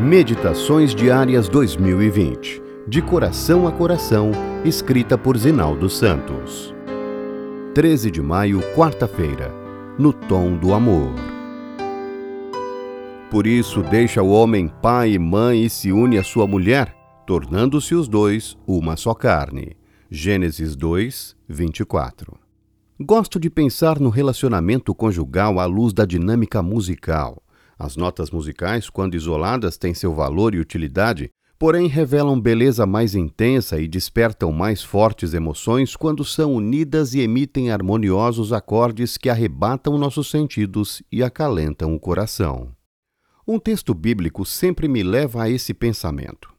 Meditações Diárias 2020 De Coração a Coração, escrita por Zinaldo Santos. 13 de maio, quarta-feira. No tom do amor. Por isso, deixa o homem pai e mãe e se une à sua mulher, tornando-se os dois uma só carne. Gênesis 2, 24. Gosto de pensar no relacionamento conjugal à luz da dinâmica musical. As notas musicais, quando isoladas, têm seu valor e utilidade, porém revelam beleza mais intensa e despertam mais fortes emoções quando são unidas e emitem harmoniosos acordes que arrebatam nossos sentidos e acalentam o coração. Um texto bíblico sempre me leva a esse pensamento.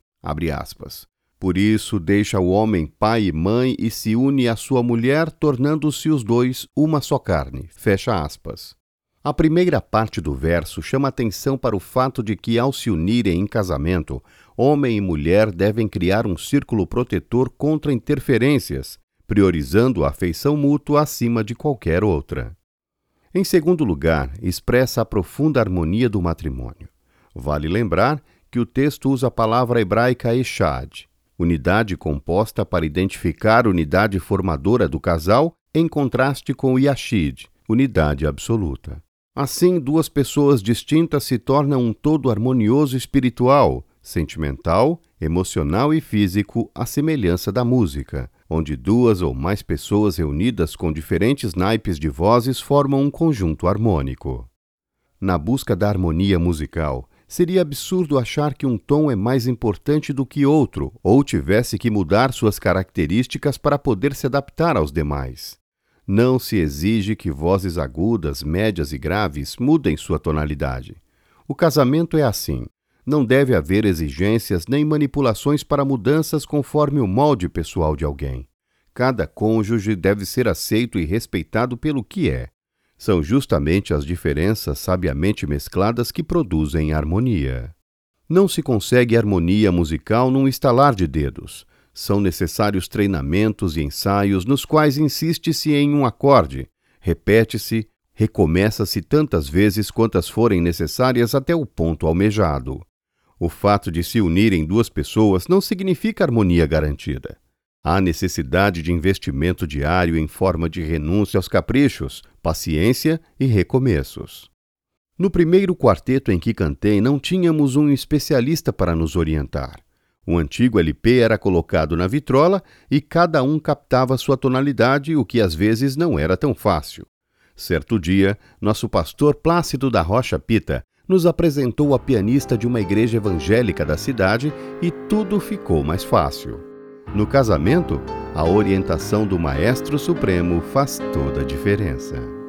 Por isso deixa o homem pai e mãe e se une à sua mulher, tornando-se os dois uma só carne. Fecha aspas. A primeira parte do verso chama atenção para o fato de que, ao se unirem em casamento, homem e mulher devem criar um círculo protetor contra interferências, priorizando a afeição mútua acima de qualquer outra. Em segundo lugar, expressa a profunda harmonia do matrimônio. Vale lembrar que o texto usa a palavra hebraica eshad, unidade composta para identificar unidade formadora do casal, em contraste com yashid, unidade absoluta. Assim, duas pessoas distintas se tornam um todo harmonioso espiritual, sentimental, emocional e físico, à semelhança da música, onde duas ou mais pessoas reunidas com diferentes naipes de vozes formam um conjunto harmônico. Na busca da harmonia musical, seria absurdo achar que um tom é mais importante do que outro ou tivesse que mudar suas características para poder se adaptar aos demais. Não se exige que vozes agudas, médias e graves mudem sua tonalidade. O casamento é assim. Não deve haver exigências nem manipulações para mudanças conforme o molde pessoal de alguém. Cada cônjuge deve ser aceito e respeitado pelo que é. São justamente as diferenças sabiamente mescladas que produzem harmonia. Não se consegue harmonia musical num estalar de dedos. São necessários treinamentos e ensaios nos quais insiste-se em um acorde, repete-se, recomeça-se tantas vezes quantas forem necessárias até o ponto almejado. O fato de se unirem duas pessoas não significa harmonia garantida. Há necessidade de investimento diário em forma de renúncia aos caprichos, paciência e recomeços. No primeiro quarteto em que cantei, não tínhamos um especialista para nos orientar. O antigo LP era colocado na vitrola e cada um captava sua tonalidade, o que às vezes não era tão fácil. Certo dia, nosso pastor Plácido da Rocha Pita nos apresentou a pianista de uma igreja evangélica da cidade e tudo ficou mais fácil. No casamento, a orientação do Maestro Supremo faz toda a diferença.